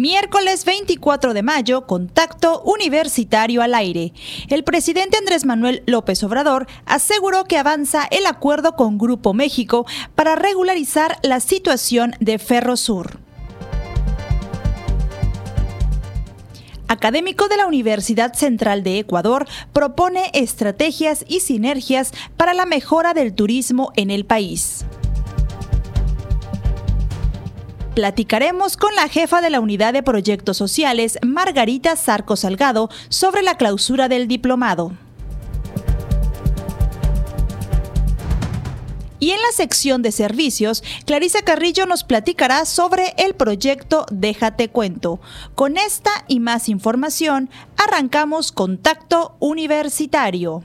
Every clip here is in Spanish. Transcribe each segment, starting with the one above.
Miércoles 24 de mayo, contacto universitario al aire. El presidente Andrés Manuel López Obrador aseguró que avanza el acuerdo con Grupo México para regularizar la situación de Ferrosur. académico de la Universidad Central de Ecuador, propone estrategias y sinergias para la mejora del turismo en el país. Platicaremos con la jefa de la Unidad de Proyectos Sociales, Margarita Sarco Salgado, sobre la clausura del diplomado. Y en la sección de servicios, Clarisa Carrillo nos platicará sobre el proyecto Déjate Cuento. Con esta y más información, arrancamos Contacto Universitario.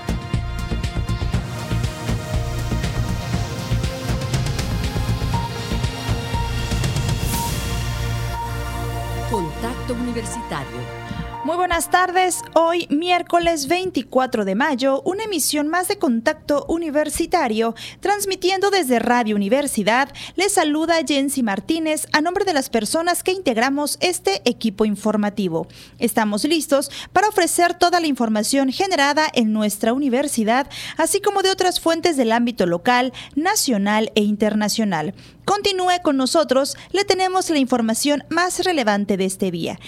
Buenas tardes. Hoy, miércoles 24 de mayo, una emisión más de Contacto Universitario, transmitiendo desde Radio Universidad. Les saluda Jensi Martínez a nombre de las personas que integramos este equipo informativo. Estamos listos para ofrecer toda la información generada en nuestra universidad, así como de otras fuentes del ámbito local, nacional e internacional. Continúe con nosotros, le tenemos la información más relevante de este día.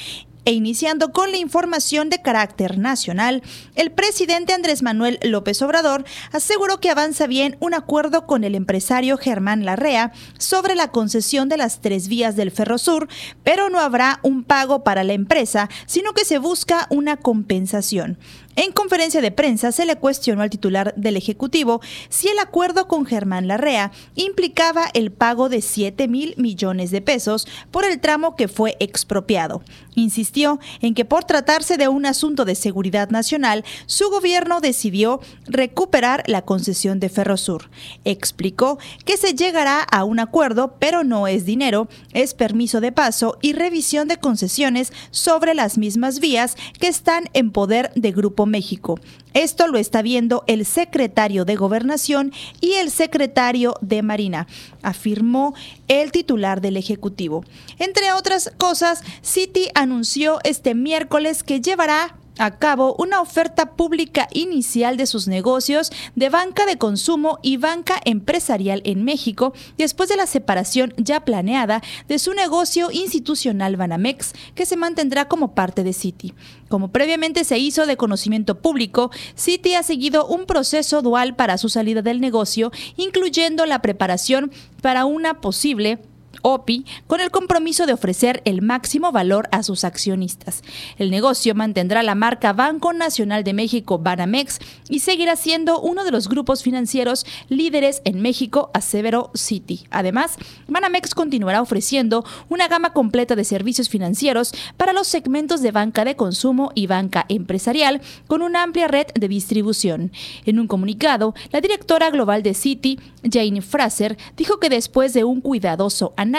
E iniciando con la información de carácter nacional, el presidente Andrés Manuel López Obrador aseguró que avanza bien un acuerdo con el empresario Germán Larrea sobre la concesión de las tres vías del Ferrosur, pero no habrá un pago para la empresa, sino que se busca una compensación. En conferencia de prensa se le cuestionó al titular del Ejecutivo si el acuerdo con Germán Larrea implicaba el pago de 7 mil millones de pesos por el tramo que fue expropiado. Insistió en que por tratarse de un asunto de seguridad nacional, su gobierno decidió recuperar la concesión de Ferrosur. Explicó que se llegará a un acuerdo, pero no es dinero, es permiso de paso y revisión de concesiones sobre las mismas vías que están en poder de México. Esto lo está viendo el secretario de Gobernación y el secretario de Marina, afirmó el titular del Ejecutivo. Entre otras cosas, Citi anunció este miércoles que llevará a cabo una oferta pública inicial de sus negocios de banca de consumo y banca empresarial en México después de la separación ya planeada de su negocio institucional Banamex, que se mantendrá como parte de Citi. Como previamente se hizo de conocimiento público, Citi ha seguido un proceso dual para su salida del negocio, incluyendo la preparación para una posible OPI con el compromiso de ofrecer el máximo valor a sus accionistas. El negocio mantendrá la marca Banco Nacional de México Banamex y seguirá siendo uno de los grupos financieros líderes en México, aseveró City. Además, Banamex continuará ofreciendo una gama completa de servicios financieros para los segmentos de banca de consumo y banca empresarial con una amplia red de distribución. En un comunicado, la directora global de Citi, Jane Fraser, dijo que después de un cuidadoso análisis,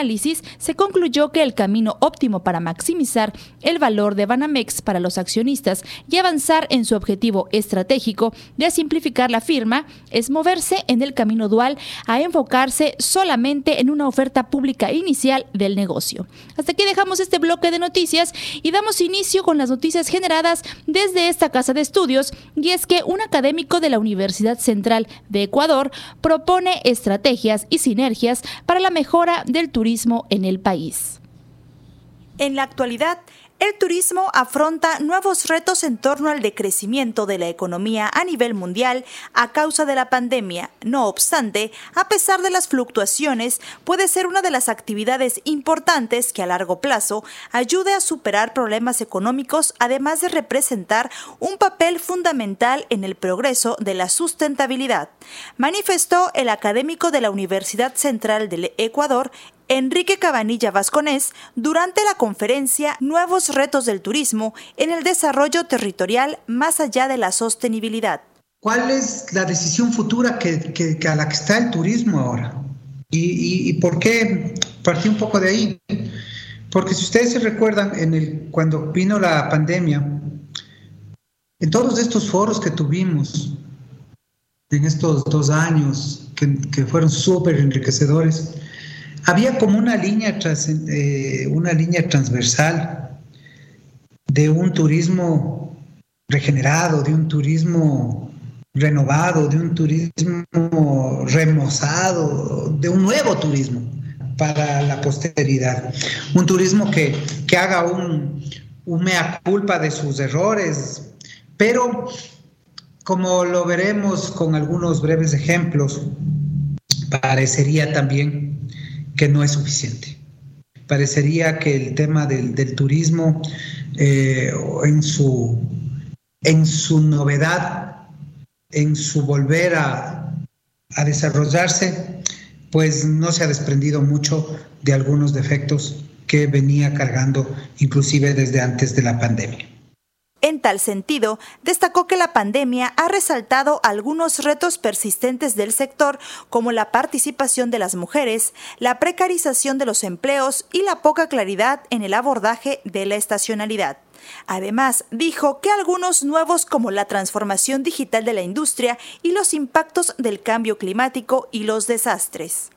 se concluyó que el camino óptimo para maximizar el valor de Banamex para los accionistas y avanzar en su objetivo estratégico de simplificar la firma es moverse en el camino dual a enfocarse solamente en una oferta pública inicial del negocio. Hasta aquí dejamos este bloque de noticias y damos inicio con las noticias generadas desde esta casa de estudios y es que un académico de la Universidad Central de Ecuador propone estrategias y sinergias para la mejora del turismo en el país. En la actualidad, el turismo afronta nuevos retos en torno al decrecimiento de la economía a nivel mundial a causa de la pandemia. No obstante, a pesar de las fluctuaciones, puede ser una de las actividades importantes que a largo plazo ayude a superar problemas económicos, además de representar un papel fundamental en el progreso de la sustentabilidad, manifestó el académico de la Universidad Central del Ecuador, Enrique Cabanilla Vasconés durante la conferencia Nuevos retos del turismo en el desarrollo territorial más allá de la sostenibilidad. ¿Cuál es la decisión futura que, a la que está el turismo ahora? ¿Y, por qué partí un poco de ahí? Porque si ustedes se recuerdan, en el, cuando vino la pandemia, en todos estos foros que tuvimos, en estos dos años, que, que fueron súper enriquecedores, había como una línea, eh, una línea transversal de un turismo regenerado, de un turismo renovado, de un turismo remozado, de un nuevo turismo para la posteridad. Un turismo que, haga un, un mea culpa de sus errores, pero como lo veremos con algunos breves ejemplos, parecería también que no es suficiente. Parecería que el tema del, turismo eh, en, su, en su novedad, en su volver a, a desarrollarse, pues no se ha desprendido mucho de algunos defectos que venía cargando inclusive desde antes de la pandemia. En tal sentido, destacó que la pandemia ha resaltado algunos retos persistentes del sector, como la participación de las mujeres, la precarización de los empleos y la poca claridad en el abordaje de la estacionalidad. Además, dijo que algunos nuevos como la transformación digital de la industria y los impactos del cambio climático y los desastres.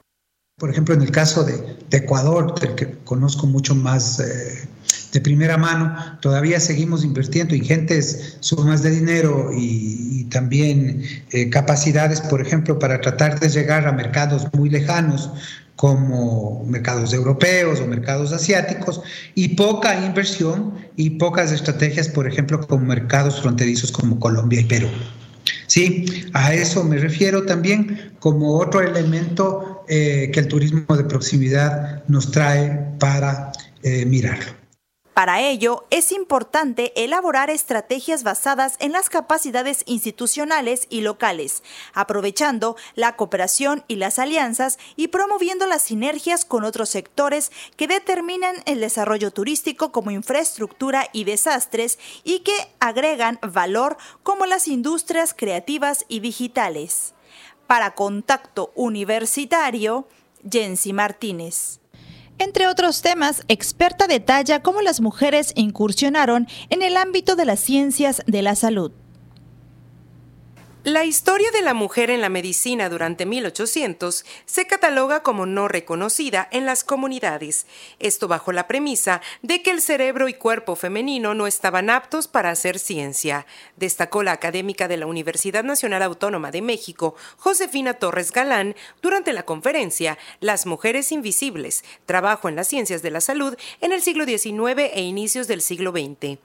Por ejemplo, en el caso de, Ecuador, del que conozco mucho más eh, de primera mano, todavía seguimos invirtiendo ingentes sumas de dinero y, también eh, capacidades, por ejemplo, para tratar de llegar a mercados muy lejanos como mercados europeos o mercados asiáticos y poca inversión y pocas estrategias, por ejemplo, como mercados fronterizos como Colombia y Perú. Sí, a eso me refiero también como otro elemento eh, que el turismo de proximidad nos trae para eh, mirarlo. Para ello, es importante elaborar estrategias basadas en las capacidades institucionales y locales, aprovechando la cooperación y las alianzas y promoviendo las sinergias con otros sectores que determinan el desarrollo turístico como infraestructura y desastres y que agregan valor como las industrias creativas y digitales. Para Contacto Universitario, Jensi Martínez. Entre otros temas, experta detalla cómo las mujeres incursionaron en el ámbito de las ciencias de la salud. La historia de la mujer en la medicina durante 1800 se cataloga como no reconocida en las comunidades, esto bajo la premisa de que el cerebro y cuerpo femenino no estaban aptos para hacer ciencia, destacó la académica de la Universidad Nacional Autónoma de México, Josefina Torres Galán, durante la conferencia Las mujeres invisibles, trabajo en las ciencias de la salud en el siglo XIX e inicios del siglo XX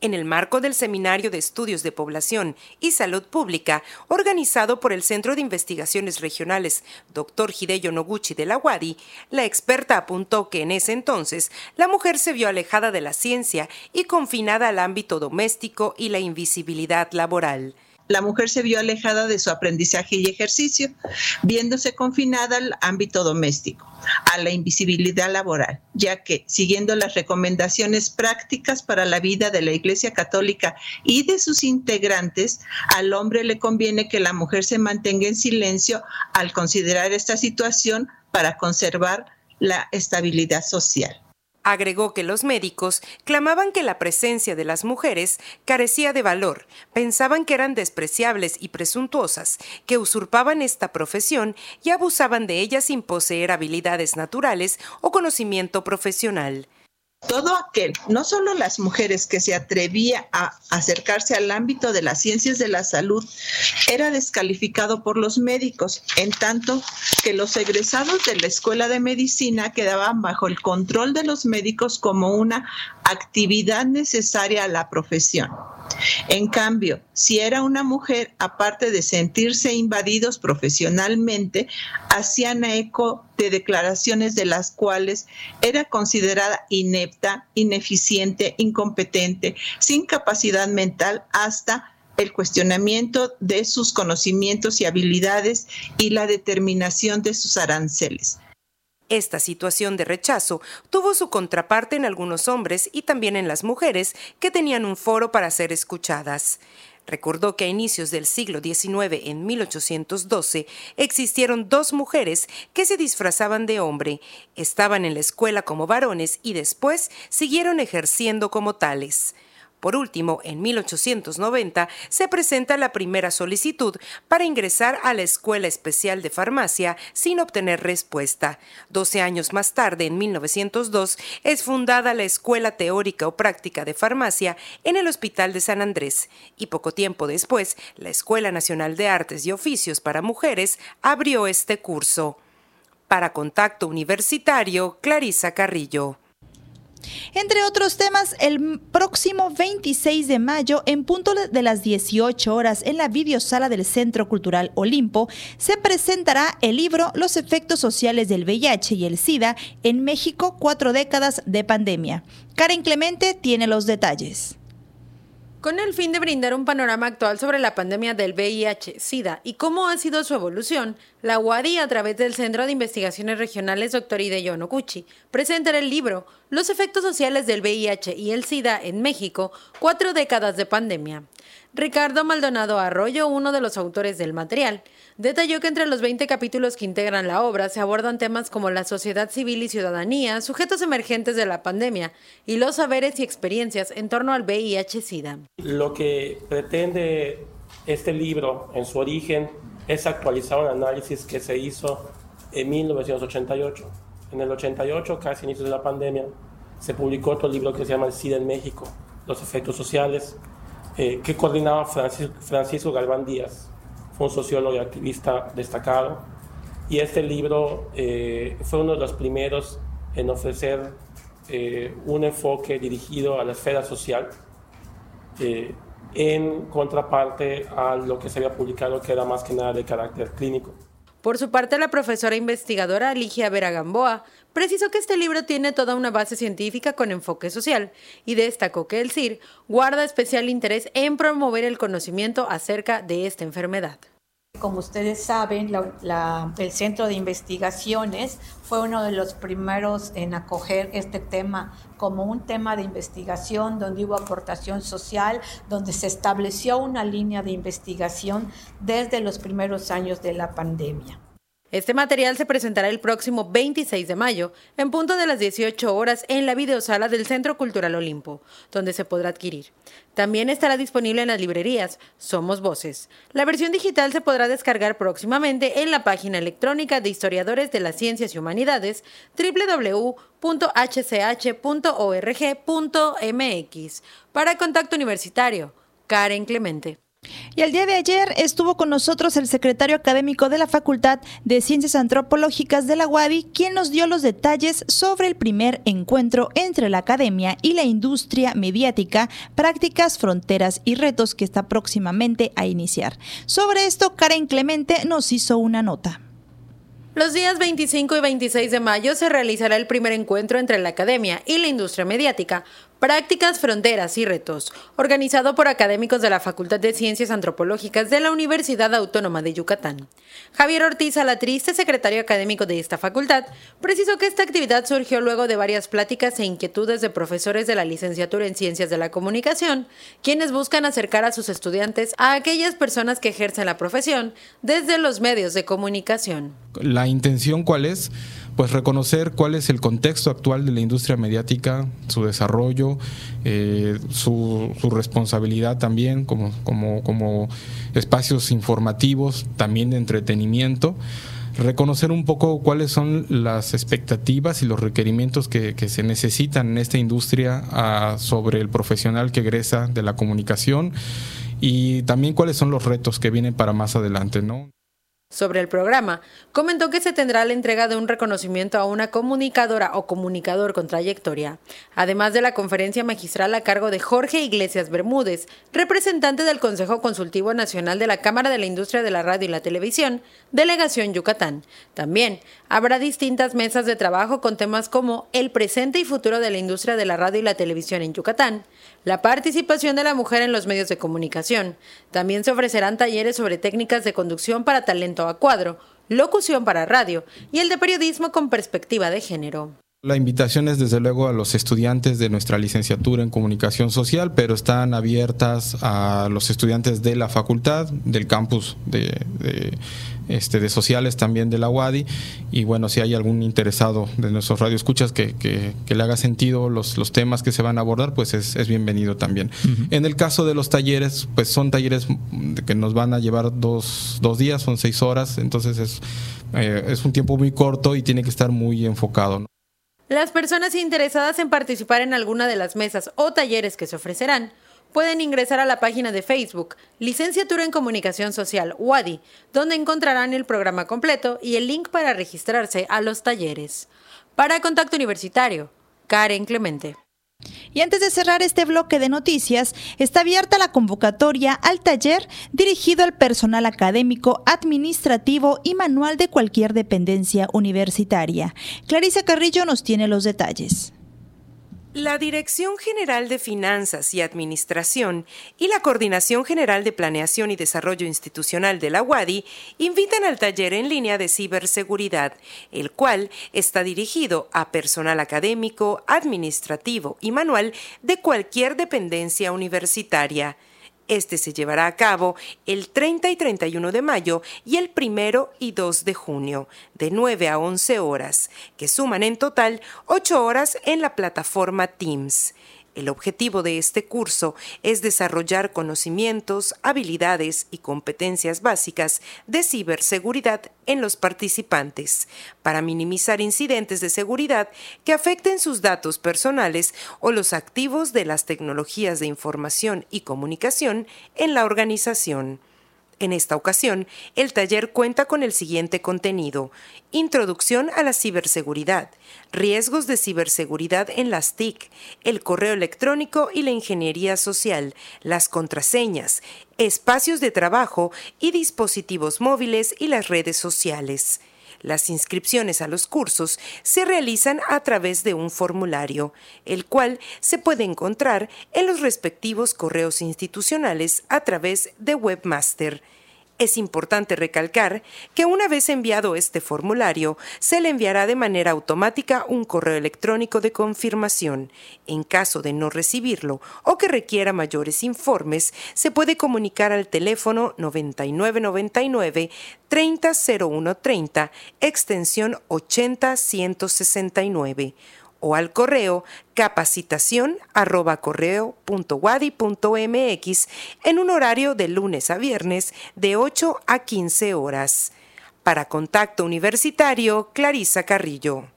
en el marco del Seminario de Estudios de Población y Salud Pública, organizado por el Centro de Investigaciones Regionales Dr. Hideyo Noguchi de la UADI, la experta apuntó que en ese entonces la mujer se vio alejada de la ciencia y confinada al ámbito doméstico y la invisibilidad laboral la mujer se vio alejada de su aprendizaje y ejercicio, viéndose confinada al ámbito doméstico, a la invisibilidad laboral, ya que, siguiendo las recomendaciones prácticas para la vida de la Iglesia Católica y de sus integrantes, al hombre le conviene que la mujer se mantenga en silencio al considerar esta situación para conservar la estabilidad social. Agregó que los médicos clamaban que la presencia de las mujeres carecía de valor, pensaban que eran despreciables y presuntuosas, que usurpaban esta profesión y abusaban de ellas sin poseer habilidades naturales o conocimiento profesional todo aquel, no solo las mujeres que se atrevía a acercarse al ámbito de las ciencias de la salud, era descalificado por los médicos, en tanto que los egresados de la escuela de medicina quedaban bajo el control de los médicos como una actividad necesaria a la profesión. En cambio, si era una mujer, aparte de sentirse invadidos profesionalmente, hacían eco de declaraciones de las cuales era considerada inepta, ineficiente, incompetente, sin capacidad mental hasta el cuestionamiento de sus conocimientos y habilidades y la determinación de sus aranceles. Esta situación de rechazo tuvo su contraparte en algunos hombres y también en las mujeres que tenían un foro para ser escuchadas. Recordó que a inicios del siglo XIX, en 1812, existieron dos mujeres que se disfrazaban de hombre, estaban en la escuela como varones y después siguieron ejerciendo como tales. Por último, en 1890 se presenta la primera solicitud para ingresar a la Escuela Especial de Farmacia sin obtener respuesta. Doce años más tarde, en 1902, es fundada la Escuela Teórica o Práctica de Farmacia en el Hospital de San Andrés y poco tiempo después, la Escuela Nacional de Artes y Oficios para Mujeres abrió este curso. Para Contacto Universitario, Clarisa Carrillo. Entre otros temas, el próximo 26 de mayo, en punto de las 18 horas, en la videosala del Centro Cultural Olimpo, se presentará el libro Los efectos sociales del VIH y el SIDA en México, cuatro décadas de pandemia. Karen Clemente tiene los detalles. Con el fin de brindar un panorama actual sobre la pandemia del VIH-Sida y cómo ha sido su evolución, la UADI, a través del Centro de Investigaciones Regionales Dr. Hideo Noguchi, presentará el libro Los efectos sociales del VIH y el SIDA en México, cuatro décadas de pandemia. Ricardo Maldonado Arroyo, uno de los autores del material, detalló que entre los 20 capítulos que integran la obra se abordan temas como la sociedad civil y ciudadanía, sujetos emergentes de la pandemia y los saberes y experiencias en torno al VIH-Sida. Lo que pretende este libro en su origen es actualizar un análisis que se hizo en 1988. En el 88, casi inicios de la pandemia, se publicó otro libro que se llama El SIDA en México, los efectos sociales, eh, que coordinaba Francisco, Galván Díaz, fue un sociólogo y activista destacado, y este libro eh, fue uno de los primeros en ofrecer eh, un enfoque dirigido a la esfera social, en contraparte a lo que se había publicado, que era más que nada de carácter clínico. Por su parte, la profesora investigadora Ligia Vera Gamboa precisó que este libro tiene toda una base científica con enfoque social y destacó que el CIR guarda especial interés en promover el conocimiento acerca de esta enfermedad. Como ustedes saben, el Centro de Investigaciones fue uno de los primeros en acoger este tema como un tema de investigación donde hubo aportación social, donde se estableció una línea de investigación desde los primeros años de la pandemia. Este material se presentará el próximo 26 de mayo, en punto de las 18 horas, en la videosala del Centro Cultural Olimpo, donde se podrá adquirir. También estará disponible en las librerías Somos Voces. La versión digital se podrá descargar próximamente en la página electrónica de Historiadores de las Ciencias y Humanidades www.hch.org.mx. Para Contacto Universitario, Karen Clemente. Y el día de ayer estuvo con nosotros el secretario académico de la Facultad de Ciencias Antropológicas de la UADI, quien nos dio los detalles sobre el primer encuentro entre la academia y la industria mediática, prácticas, fronteras y retos que está próximamente a iniciar. Sobre esto, Karen Clemente nos hizo una nota. Los días 25 y 26 de mayo se realizará el primer encuentro entre la academia y la industria mediática, Prácticas, Fronteras y Retos, organizado por académicos de la Facultad de Ciencias Antropológicas de la Universidad Autónoma de Yucatán. Javier Ortiz Alatriste, secretario académico de esta facultad, precisó que esta actividad surgió luego de varias pláticas e inquietudes de profesores de la licenciatura en Ciencias de la Comunicación, quienes buscan acercar a sus estudiantes a aquellas personas que ejercen la profesión desde los medios de comunicación. La intención cuál es? Pues reconocer cuál es el contexto actual de la industria mediática, su desarrollo, eh, su, responsabilidad también como, como, como espacios informativos, también de entretenimiento reconocer un poco cuáles son las expectativas y los requerimientos que, se necesitan en esta industria ah, sobre el profesional que egresa de la comunicación y también cuáles son los retos que vienen para más adelante, ¿no? Sobre el programa, comentó que se tendrá la entrega de un reconocimiento a una comunicadora o comunicador con trayectoria, además de la conferencia magistral a cargo de Jorge Iglesias Bermúdez, representante del Consejo Consultivo Nacional de la Cámara de la Industria de la Radio y la Televisión, Delegación Yucatán. También habrá distintas mesas de trabajo con temas como el presente y futuro de la industria de la radio y la televisión en Yucatán, la participación de la mujer en los medios de comunicación. También se ofrecerán talleres sobre técnicas de conducción para talento a cuadro, locución para radio y el de periodismo con perspectiva de género. La invitación es desde luego a los estudiantes de nuestra licenciatura en comunicación social, pero están abiertas a los estudiantes de la facultad, del campus de, este, de sociales también de la UADI. Y bueno, si hay algún interesado de nuestros radioescuchas que, que, que le haga sentido los, los temas que se van a abordar, pues es, es bienvenido también. En el caso de los talleres, pues son talleres que nos van a llevar dos, dos días, son seis horas, entonces es, eh, es un tiempo muy corto y tiene que estar muy enfocado. ¿no? Las personas interesadas en participar en alguna de las mesas o talleres que se ofrecerán pueden ingresar a la página de Facebook Licenciatura en Comunicación Social WADI, donde encontrarán el programa completo y el link para registrarse a los talleres. Para Contacto Universitario, Karen Clemente. Y antes de cerrar este bloque de noticias, está abierta la convocatoria al taller dirigido al personal académico, administrativo y manual de cualquier dependencia universitaria. Clarisa Carrillo nos tiene los detalles. La Dirección General de Finanzas y Administración y la Coordinación General de Planeación y Desarrollo Institucional de la UADI invitan al taller en línea de ciberseguridad, el cual está dirigido a personal académico, administrativo y manual de cualquier dependencia universitaria. Este se llevará a cabo el 30 y 31 de mayo y el 1 y 2 de junio, de 9 a 11 horas, que suman en total 8 horas en la plataforma Teams. El objetivo de este curso es desarrollar conocimientos, habilidades y competencias básicas de ciberseguridad en los participantes, para minimizar incidentes de seguridad que afecten sus datos personales o los activos de las tecnologías de información y comunicación en la organización. En esta ocasión, el taller cuenta con el siguiente contenido. Introducción a la ciberseguridad, riesgos de ciberseguridad en las TIC, el correo electrónico y la ingeniería social, las contraseñas, espacios de trabajo y dispositivos móviles y las redes sociales. Las inscripciones a los cursos se realizan a través de un formulario, el cual se puede encontrar en los respectivos correos institucionales a través de Webmaster. Es importante recalcar que una vez enviado este formulario, se le enviará de manera automática un correo electrónico de confirmación. En caso de no recibirlo o que requiera mayores informes, se puede comunicar al teléfono 9999 300130, extensión 80169 o al correo capacitación en un horario de lunes a viernes de 8 a 15 horas. Para Contacto Universitario, Clarisa Carrillo.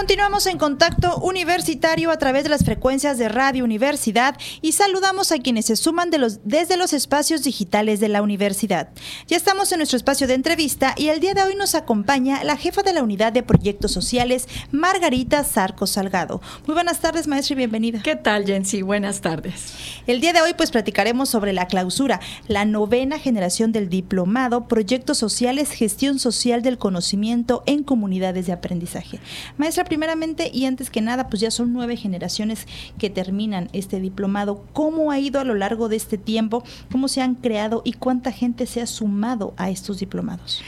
Continuamos en contacto universitario a través de las frecuencias de Radio Universidad y saludamos a quienes se suman de los, desde los espacios digitales de la universidad. Ya estamos en nuestro espacio de entrevista y el día de hoy nos acompaña la jefa de la unidad de proyectos sociales, Margarita Zarco Salgado. Muy buenas tardes, maestra, y bienvenida. ¿Qué tal, Jensi? Buenas tardes. El día de hoy pues platicaremos sobre la clausura, la novena generación del diplomado, proyectos sociales, gestión social del conocimiento en comunidades de aprendizaje. Maestra, primeramente y antes que nada, pues ya son nueve generaciones que terminan este diplomado. ¿Cómo ha ido a lo largo de este tiempo? ¿Cómo se han creado y cuánta gente se ha sumado a estos diplomados?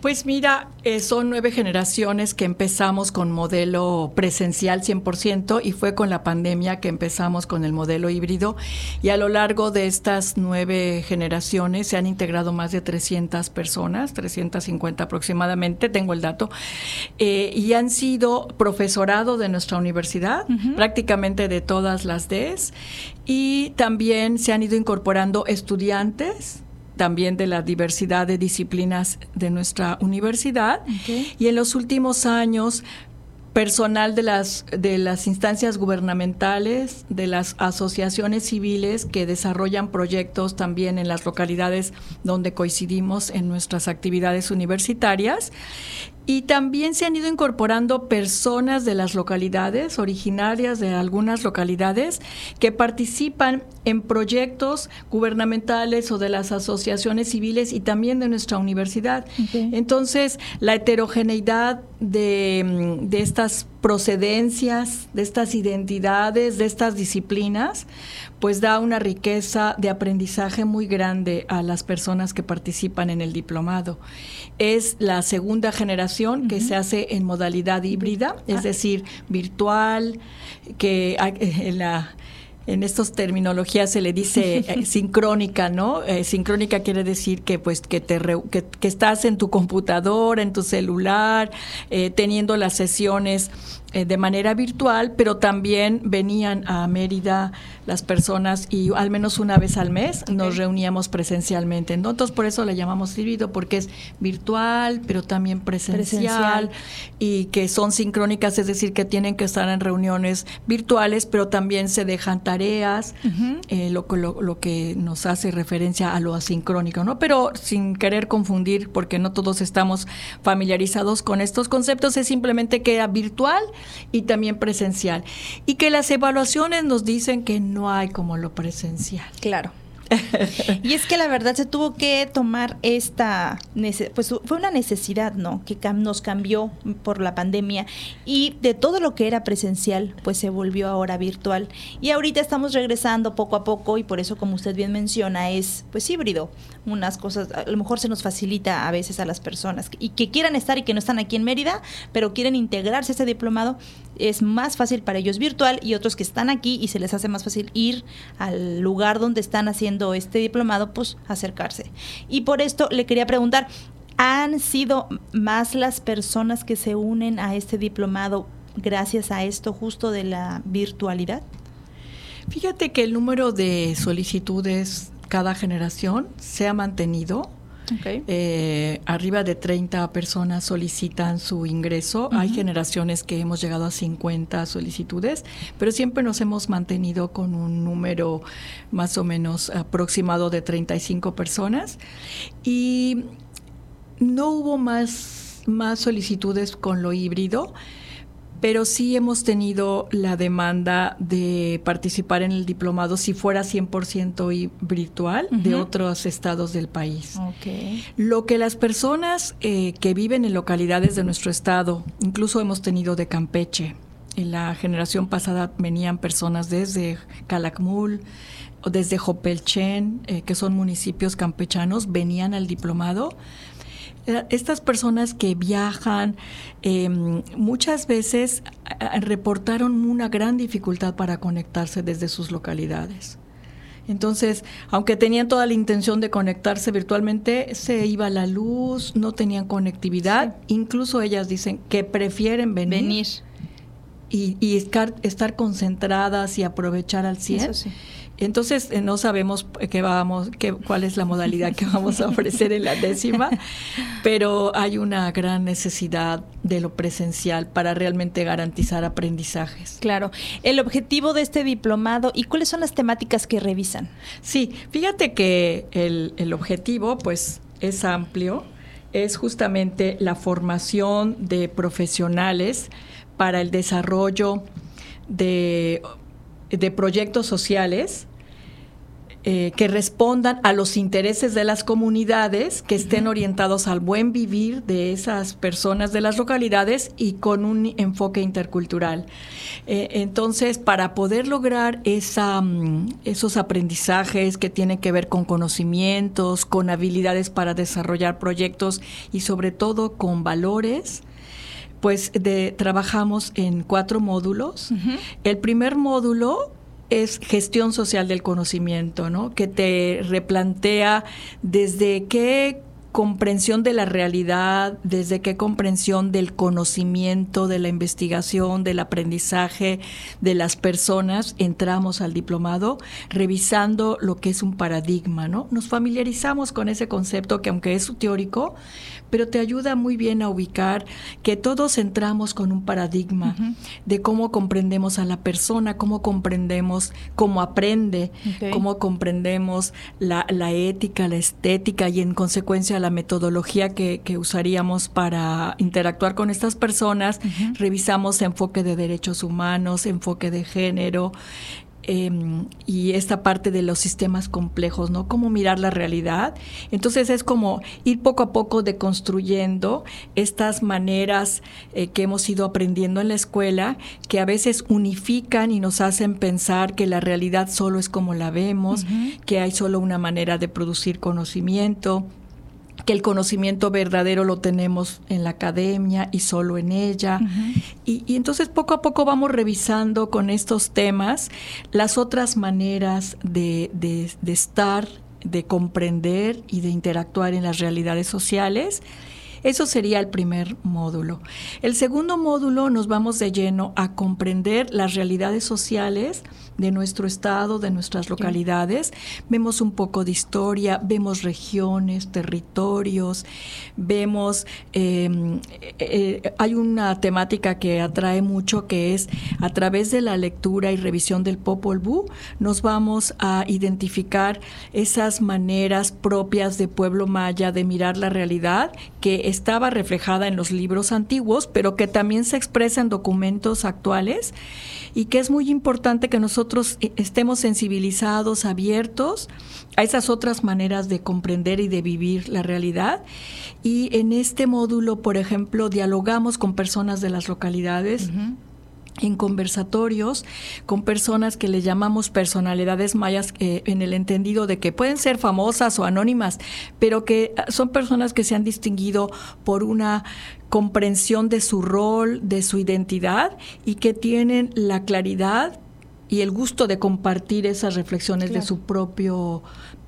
Pues mira, eh, son nueve generaciones que empezamos con modelo presencial 100% y fue con la pandemia que empezamos con el modelo híbrido. Y a lo largo de estas nueve generaciones se han integrado más de 300 personas, 350 aproximadamente, tengo el dato, eh, y han sido profesorado de nuestra universidad, prácticamente de todas las DES, y también se han ido incorporando estudiantes también de la diversidad de disciplinas de nuestra universidad. Y en los últimos años, personal de las, de las instancias gubernamentales, de las asociaciones civiles que desarrollan proyectos también en las localidades donde coincidimos en nuestras actividades universitarias Y también se han ido incorporando personas de las localidades, originarias de algunas localidades, que participan en proyectos gubernamentales o de las asociaciones civiles y también de nuestra universidad. Entonces, la heterogeneidad de, de estas procedencias, de estas identidades, de estas disciplinas, pues da una riqueza de aprendizaje muy grande a las personas que participan en el diplomado. Es la segunda generación que se hace en modalidad híbrida, es ah. decir, virtual, que en la en estas terminologías se le dice eh, sincrónica, ¿no? Eh, sincrónica quiere decir que pues que te que, estás en tu computadora, en tu celular, eh, teniendo las sesiones eh, de manera virtual, pero también venían a Mérida las personas y al menos una vez al mes nos reuníamos presencialmente. Entonces, por eso le llamamos híbrido, porque es virtual, pero también presencial, y que son sincrónicas, es decir, que tienen que estar en reuniones virtuales, pero también se dejan tareas, eh, lo, lo, lo, que nos hace referencia a lo asincrónico, ¿no? Pero sin querer confundir, porque no todos estamos familiarizados con estos conceptos, es simplemente que era virtual y también presencial. Y que las evaluaciones nos dicen que no hay como lo presencial. Claro. y es que la verdad se tuvo que tomar esta, pues fue una necesidad, ¿no? Que nos cambió por la pandemia y de todo lo que era presencial, pues se volvió ahora virtual. Y ahorita estamos regresando poco a poco y por eso, como usted bien menciona, es pues híbrido. Unas cosas, a lo mejor se nos facilita a veces a las personas y que quieran estar y que no están aquí en Mérida, pero quieren integrarse a este diplomado, es más fácil para ellos virtual y otros que están aquí y se les hace más fácil ir al lugar donde están haciendo este diplomado, pues acercarse. Y por esto le quería preguntar, ¿han sido más las personas que se unen a este diplomado gracias a esto justo de la virtualidad? Fíjate que el número de solicitudes cada generación se ha mantenido eh, arriba de 30 personas solicitan su ingreso. Hay generaciones que hemos llegado a 50 solicitudes, pero siempre nos hemos mantenido con un número más o menos aproximado de 35 personas. Y no hubo más, más solicitudes con lo híbrido pero sí hemos tenido la demanda de participar en el diplomado si fuera 100% virtual de otros estados del país. Lo que las personas eh, que viven en localidades de nuestro estado, incluso hemos tenido de Campeche, en la generación pasada venían personas desde Calakmul, desde Jopelchen, eh, que son municipios campechanos, venían al diplomado estas personas que viajan em, muchas veces reportaron una gran dificultad para conectarse desde sus localidades. Entonces, aunque tenían toda la intención de conectarse virtualmente, se iba la luz, no tenían conectividad. Incluso ellas dicen que prefieren venir, y, estar, concentradas y aprovechar al 100. Entonces eh, no sabemos qué vamos, qué, cuál es la modalidad que vamos a ofrecer en la décima, pero hay una gran necesidad de lo presencial para realmente garantizar aprendizajes. Claro. El objetivo de este diplomado y cuáles son las temáticas que revisan. Sí, fíjate que el, el objetivo, pues, es amplio. Es justamente la formación de profesionales para el desarrollo de, de proyectos sociales eh, que respondan a los intereses de las comunidades, que estén orientados al buen vivir de esas personas de las localidades y con un enfoque intercultural. Eh, entonces, para poder lograr esa, mm, esos aprendizajes que tienen que ver con conocimientos, con habilidades para desarrollar proyectos y sobre todo con valores, pues de, trabajamos en cuatro módulos. El primer módulo es gestión social del conocimiento, ¿no? Que te replantea desde qué comprensión de la realidad, desde qué comprensión del conocimiento, de la investigación, del aprendizaje de las personas, entramos al diplomado revisando lo que es un paradigma, ¿no? Nos familiarizamos con ese concepto que aunque es teórico, pero te ayuda muy bien a ubicar que todos entramos con un paradigma de cómo comprendemos a la persona, cómo comprendemos cómo aprende, cómo comprendemos la, la, ética, la estética y en consecuencia la metodología que, usaríamos para interactuar con estas personas. Revisamos enfoque de derechos humanos, enfoque de género, Em, y esta parte de los sistemas complejos, ¿no? Cómo mirar la realidad. Entonces es como ir poco a poco deconstruyendo estas maneras eh, que hemos ido aprendiendo en la escuela, que a veces unifican y nos hacen pensar que la realidad solo es como la vemos, que hay solo una manera de producir conocimiento, que el conocimiento verdadero lo tenemos en la academia y solo en ella. y, entonces poco a poco vamos revisando con estos temas las otras maneras de, de estar, de comprender y de interactuar en las realidades sociales. Eso sería el primer módulo. El segundo módulo nos vamos de lleno a comprender las realidades sociales de nuestro estado, de nuestras localidades. Vemos un poco de historia, vemos regiones, territorios, vemos, em, eh, eh, hay una temática que atrae mucho que es a través de la lectura y revisión del Popol Vuh, nos vamos a identificar esas maneras propias de pueblo maya de mirar la realidad que estaba reflejada en los libros antiguos, pero que también se expresa en documentos actuales y que es muy importante que nosotros eh, estemos sensibilizados, abiertos a esas otras maneras de comprender y de vivir la realidad. Y en este módulo, por ejemplo, dialogamos con personas de las localidades en conversatorios con personas que le llamamos personalidades mayas eh, en el entendido de que pueden ser famosas o anónimas, pero que ah, son personas que se han distinguido por una comprensión de su rol, de su identidad y que tienen la claridad y el gusto de compartir esas reflexiones de su propio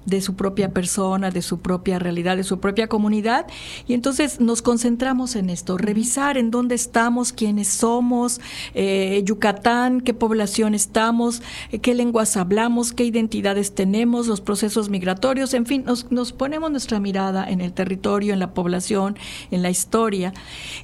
de su propia persona, de su propia realidad, de su propia comunidad. Y entonces nos concentramos en esto, revisar en dónde estamos, quiénes somos, eh, Yucatán, qué población estamos, eh, qué lenguas hablamos, qué identidades tenemos, los procesos migratorios, en fin, nos, nos ponemos nuestra mirada en el territorio, en la población, en la historia.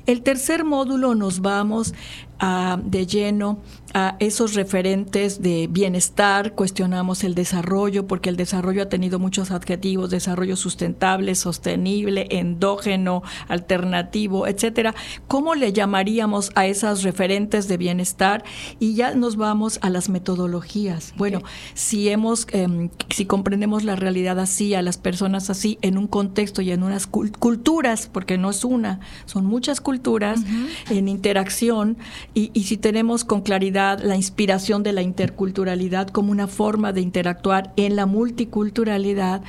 El tercer módulo nos vamos a, de lleno a esos referentes de bienestar, cuestionamos el desarrollo, porque el desarrollo ha tenido muchos adjetivos, desarrollo sustentable, sostenible, endógeno, alternativo, etcétera. ¿Cómo le llamaríamos a esas referentes de bienestar? Y ya nos vamos a las metodologías. Bueno, si hemos, em, si comprendemos la realidad así, a las personas así, en un contexto y en unas culturas, porque no es una, son muchas culturas en interacción, y, y si tenemos con claridad la inspiración de la interculturalidad como una forma de interactuar en la multiculturalidad,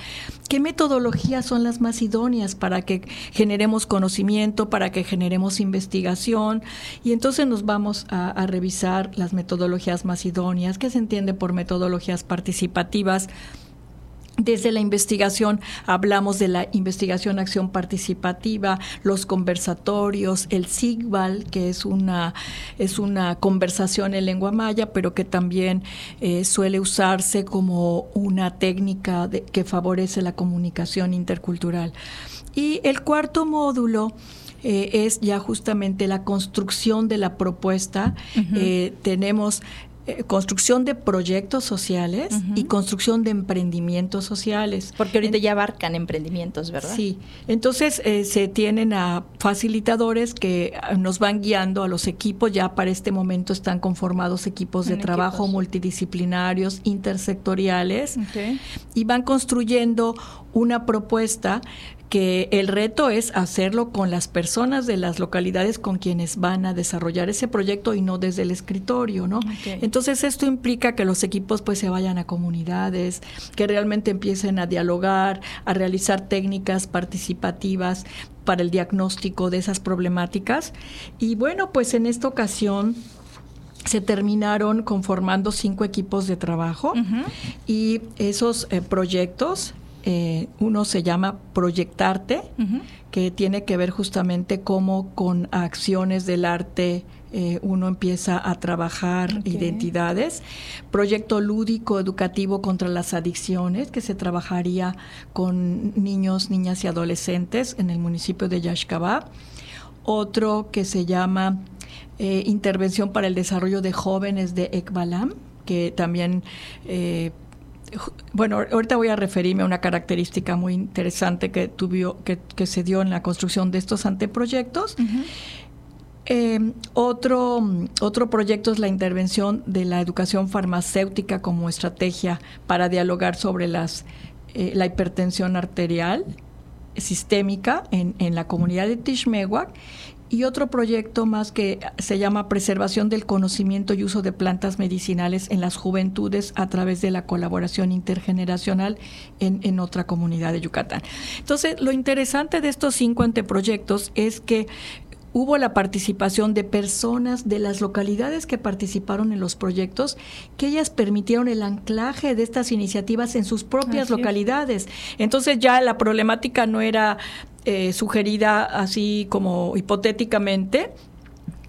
¿qué metodologías son las más idóneas para que generemos conocimiento, para que generemos investigación? Y entonces nos vamos a, a revisar las metodologías más idóneas, ¿qué se entiende por metodologías participativas? Desde la investigación hablamos de la investigación acción participativa, los conversatorios, el SIGVAL, que es una, es una conversación en lengua maya, pero que también eh, suele usarse como una técnica que favorece la comunicación intercultural. Y el cuarto módulo eh, es ya justamente la construcción de la propuesta. Eh, tenemos eh, construcción de proyectos sociales y construcción de emprendimientos sociales. Porque ahorita ya abarcan emprendimientos, ¿verdad? Sí. Entonces eh, se tienen a facilitadores que ah, nos van guiando a los equipos. Ya para este momento están conformados equipos de trabajo multidisciplinarios, intersectoriales, y van construyendo una propuesta que el reto es hacerlo con las personas de las localidades con quienes van a desarrollar ese proyecto y no desde el escritorio, ¿no? Entonces esto implica que los equipos pues se vayan a comunidades, que realmente empiecen a dialogar, a realizar técnicas participativas para el diagnóstico de esas problemáticas. Y bueno, pues en esta ocasión se terminaron conformando cinco equipos de trabajo y esos eh, proyectos eh, uno se llama Proyectarte, que tiene que ver justamente cómo con acciones del arte eh, uno empieza a trabajar identidades. Proyecto lúdico educativo contra las adicciones, que se trabajaría con niños, niñas y adolescentes en el municipio de Yaxcabá. Otro que se llama eh, Intervención para el Desarrollo de Jóvenes de ECBALAM, que también bueno, ahorita voy a referirme a una característica muy interesante que, tuvo, que, se dio en la construcción de estos anteproyectos. Em, otro, otro proyecto es la intervención de la educación farmacéutica como estrategia para dialogar sobre las, eh, la hipertensión arterial sistémica en, en la comunidad de Tishmehuac y otro proyecto más que se llama Preservación del Conocimiento y Uso de Plantas Medicinales en las Juventudes a través de la colaboración intergeneracional en, en otra comunidad de Yucatán. Entonces, lo interesante de estos cinco anteproyectos es que hubo la participación de personas de las localidades que participaron en los proyectos, que ellas permitieron el anclaje de estas iniciativas en sus propias localidades. Entonces ya la problemática no era eh, sugerida así como hipotéticamente,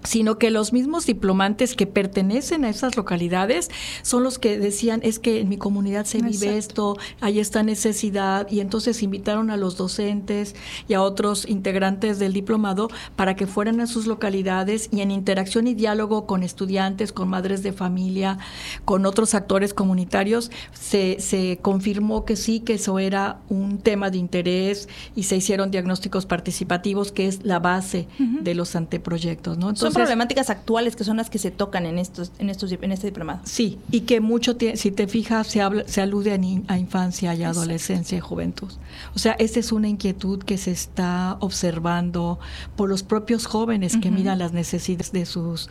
sino que los mismos diplomantes que pertenecen a esas localidades son los que decían es que en mi comunidad se vive esto, hay esta necesidad y entonces invitaron a los docentes y a otros integrantes del diplomado para que fueran a sus localidades y en interacción y diálogo con estudiantes, con madres de familia, con otros actores comunitarios, se, se confirmó que sí, que eso era un tema de interés y se hicieron diagnósticos participativos que es la base de los anteproyectos, ¿no? Entonces, problemáticas actuales que son las que se tocan en estos, en estos, en este diplomado. Sí, y que mucho, si te fijas, se, habla, se alude a, infancia y adolescencia y juventud. O sea, esta es una inquietud que se está observando por los propios jóvenes que miran las necesidades de sus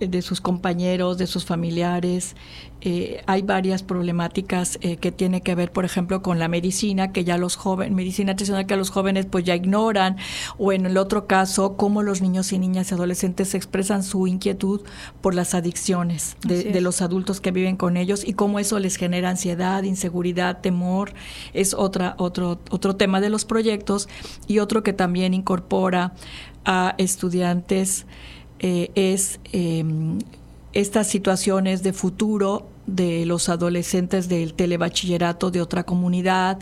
de sus compañeros, de sus familiares. Eh, hay varias problemáticas eh, que tiene que ver, por ejemplo, con la medicina, que ya los jóvenes, medicina tradicional que los jóvenes pues ya ignoran, o en el otro caso, cómo los niños y niñas y adolescentes expresan su inquietud por las adicciones de, de, los adultos que viven con ellos y cómo eso les genera ansiedad, inseguridad, temor. Es otra, otro, otro tema de los proyectos y otro que también incorpora a estudiantes eh, es em, estas situaciones de futuro de los adolescentes del telebachillerato de otra comunidad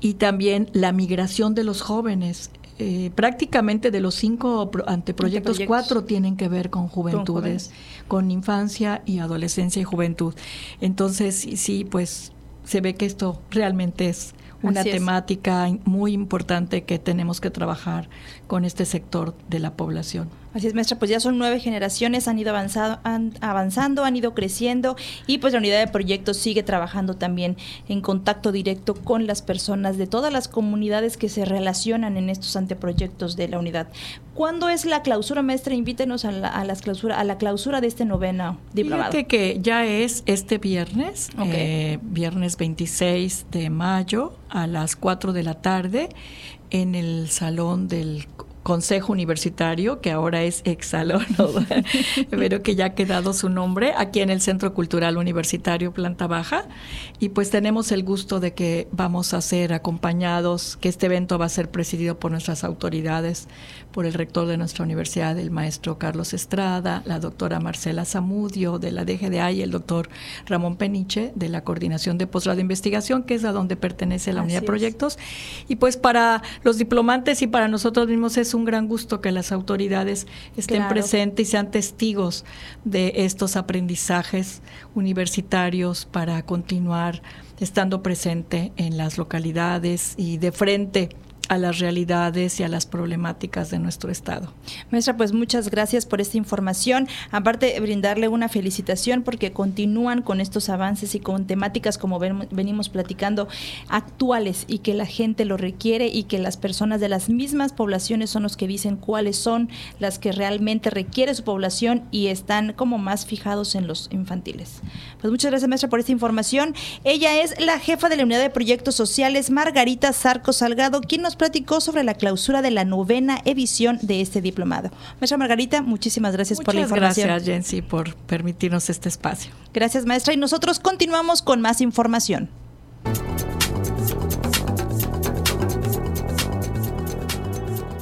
y también la migración de los jóvenes. Eh, prácticamente de los cinco anteproyectos, cuatro tienen que ver con juventudes, con, infancia y adolescencia y juventud. Entonces, sí, pues se ve que esto realmente es una temática muy importante que tenemos que trabajar con este sector de la población. Así es, maestra, pues ya son nueve generaciones, han ido avanzado, han, avanzando, han ido creciendo y pues la unidad de proyectos sigue trabajando también en contacto directo con las personas de todas las comunidades que se relacionan en estos anteproyectos de la unidad. ¿Cuándo es la clausura, maestra? Invítenos a la, a las clausura, a la clausura de este novena diplomado. Fíjate que ya es este viernes, eh, viernes 26 de mayo a las 4 de la tarde en el salón del Consejo Universitario, que ahora es Exalón, pero que ya ha quedado su nombre, aquí en el Centro Cultural Universitario Planta Baja. Y pues tenemos el gusto de que vamos a ser acompañados, que este evento va a ser presidido por nuestras autoridades, por el rector de nuestra universidad, el maestro Carlos Estrada, la doctora Marcela Zamudio de la DGDA y el doctor Ramón Peniche de la Coordinación de Posgrado de Investigación, que es a donde pertenece la unidad de proyectos. Y pues para los diplomantes y para nosotros mismos es un un gran gusto que las autoridades estén presentes y sean testigos de estos aprendizajes universitarios para continuar estando presente en las localidades y de frente a las realidades y a las problemáticas de nuestro Estado. Maestra, pues muchas gracias por esta información. Aparte, brindarle una felicitación porque continúan con estos avances y con temáticas como venimos platicando actuales y que la gente lo requiere y que las personas de las mismas poblaciones son los que dicen cuáles son las que realmente requiere su población y están como más fijados en los infantiles. Pues muchas gracias, maestra, por esta información. Ella es la jefa de la unidad de proyectos sociales, Margarita Zarco Salgado, quien nos platicó sobre la clausura de la novena edición de este diplomado. Maestra Margarita, muchísimas gracias por la información. Gracias, Jensi, por permitirnos este espacio. Gracias, maestra. Y nosotros continuamos con más información.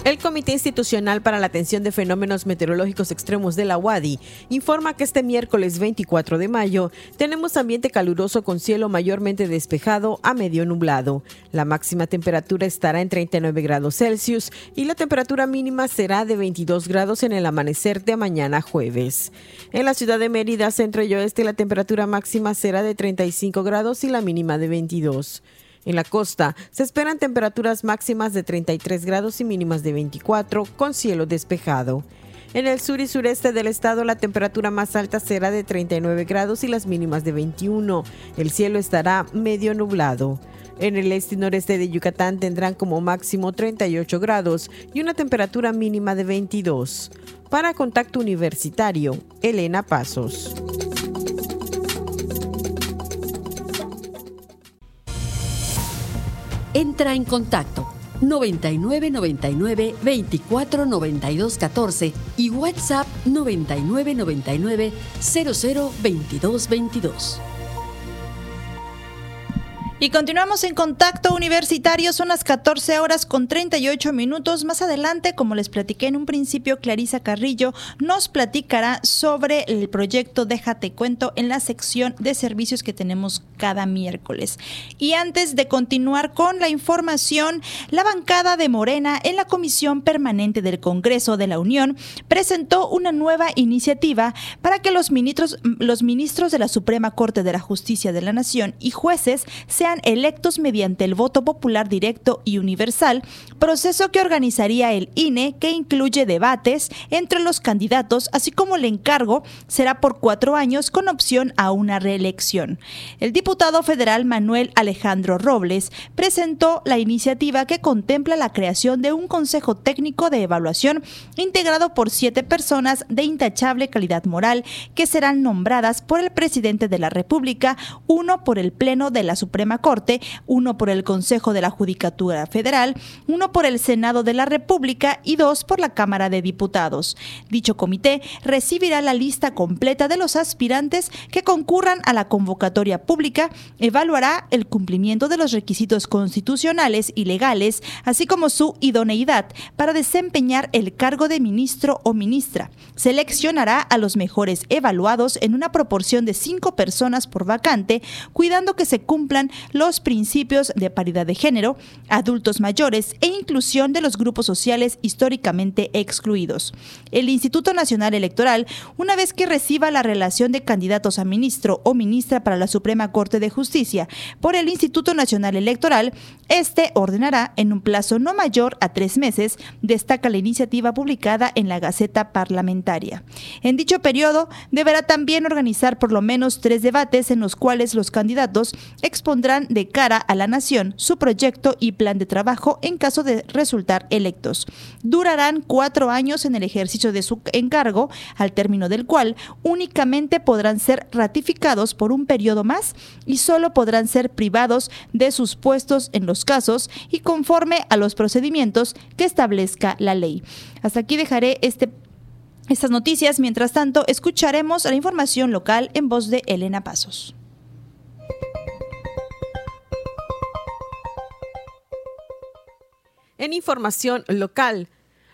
El Comité Institucional para la Atención de Fenómenos Meteorológicos Extremos de la UADI informa que este miércoles 24 de mayo tenemos ambiente caluroso con cielo mayormente despejado a medio nublado. La máxima temperatura estará en 39 grados Celsius y la temperatura mínima será de 22 grados en el amanecer de mañana jueves. En la ciudad de Mérida, centro y oeste, la temperatura máxima será de 35 grados y la mínima de 22. En la costa se esperan temperaturas máximas de 33 grados y mínimas de 24 con cielo despejado. En el sur y sureste del estado la temperatura más alta será de 39 grados y las mínimas de 21. El cielo estará medio nublado. En el este y noreste de Yucatán tendrán como máximo 38 grados y una temperatura mínima de 22. Para Contacto Universitario, Elena Pasos. Entra en contacto 99 99 24 92 14 y WhatsApp 99 99 00 22 22. Y continuamos en contacto universitario, son las 14 horas con 38 minutos. Más adelante, como les platiqué en un principio, Clarisa Carrillo nos platicará sobre el proyecto Déjate Cuento en la sección de servicios que tenemos cada miércoles. Y antes de continuar con la información, la bancada de Morena en la Comisión Permanente del Congreso de la Unión presentó una nueva iniciativa para que los ministros, los ministros de la Suprema Corte de la Justicia de la Nación y jueces se sean electos mediante el voto popular directo y universal, proceso que organizaría el INE que incluye debates entre los candidatos, así como el encargo será por cuatro años con opción a una reelección. El diputado federal Manuel Alejandro Robles presentó la iniciativa que contempla la creación de un consejo técnico de evaluación integrado por siete personas de intachable calidad moral que serán nombradas por el presidente de la República, uno por el Pleno de la Suprema Corte, uno por el Consejo de la Judicatura Federal, uno por el Senado de la República y dos por la Cámara de Diputados. Dicho comité recibirá la lista completa de los aspirantes que concurran a la convocatoria pública, evaluará el cumplimiento de los requisitos constitucionales y legales, así como su idoneidad para desempeñar el cargo de ministro o ministra. Seleccionará a los mejores evaluados en una proporción de cinco personas por vacante, cuidando que se cumplan los principios de paridad de género, adultos mayores e inclusión de los grupos sociales históricamente excluidos. El Instituto Nacional Electoral, una vez que reciba la relación de candidatos a ministro o ministra para la Suprema Corte de Justicia por el Instituto Nacional Electoral, este ordenará en un plazo no mayor a tres meses, destaca la iniciativa publicada en la Gaceta Parlamentaria. En dicho periodo, deberá también organizar por lo menos tres debates en los cuales los candidatos expondrán de cara a la nación su proyecto y plan de trabajo en caso de resultar electos. Durarán cuatro años en el ejercicio de su encargo, al término del cual únicamente podrán ser ratificados por un periodo más y solo podrán ser privados de sus puestos en los casos y conforme a los procedimientos que establezca la ley. Hasta aquí dejaré este estas noticias. Mientras tanto, escucharemos la información local en voz de Elena Pasos. En información local,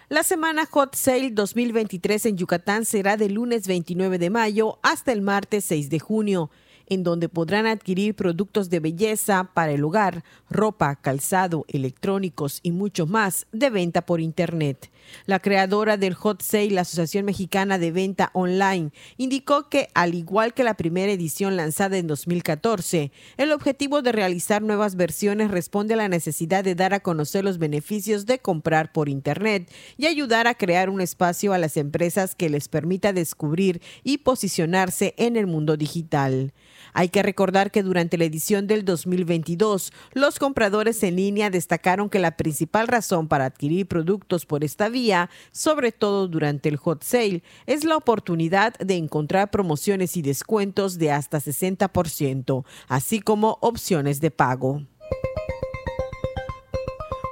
la semana Hot Sale 2023 en Yucatán será del lunes 29 de mayo hasta el martes 6 de junio en donde podrán adquirir productos de belleza para el hogar, ropa, calzado, electrónicos y mucho más de venta por Internet. La creadora del Hot Sale, la Asociación Mexicana de Venta Online, indicó que, al igual que la primera edición lanzada en 2014, el objetivo de realizar nuevas versiones responde a la necesidad de dar a conocer los beneficios de comprar por Internet y ayudar a crear un espacio a las empresas que les permita descubrir y posicionarse en el mundo digital. Hay que recordar que durante la edición del 2022, los compradores en línea destacaron que la principal razón para adquirir productos por esta vía, sobre todo durante el hot sale, es la oportunidad de encontrar promociones y descuentos de hasta 60%, así como opciones de pago.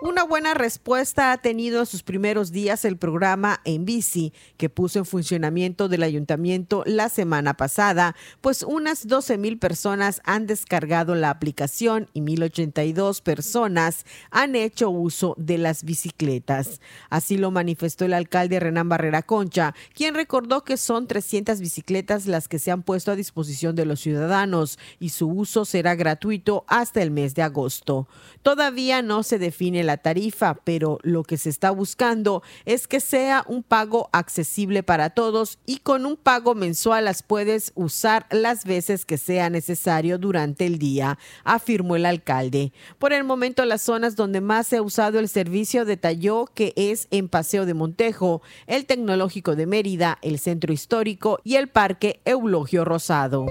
Una buena respuesta ha tenido en sus primeros días el programa En Bici, que puso en funcionamiento del ayuntamiento la semana pasada, pues unas 12 mil personas han descargado la aplicación y 1.082 personas han hecho uso de las bicicletas. Así lo manifestó el alcalde Renán Barrera Concha, quien recordó que son 300 bicicletas las que se han puesto a disposición de los ciudadanos y su uso será gratuito hasta el mes de agosto. Todavía no se define la tarifa, pero lo que se está buscando es que sea un pago accesible para todos y con un pago mensual las puedes usar las veces que sea necesario durante el día, afirmó el alcalde. Por el momento, las zonas donde más se ha usado el servicio detalló que es en Paseo de Montejo, el Tecnológico de Mérida, el Centro Histórico y el Parque Eulogio Rosado.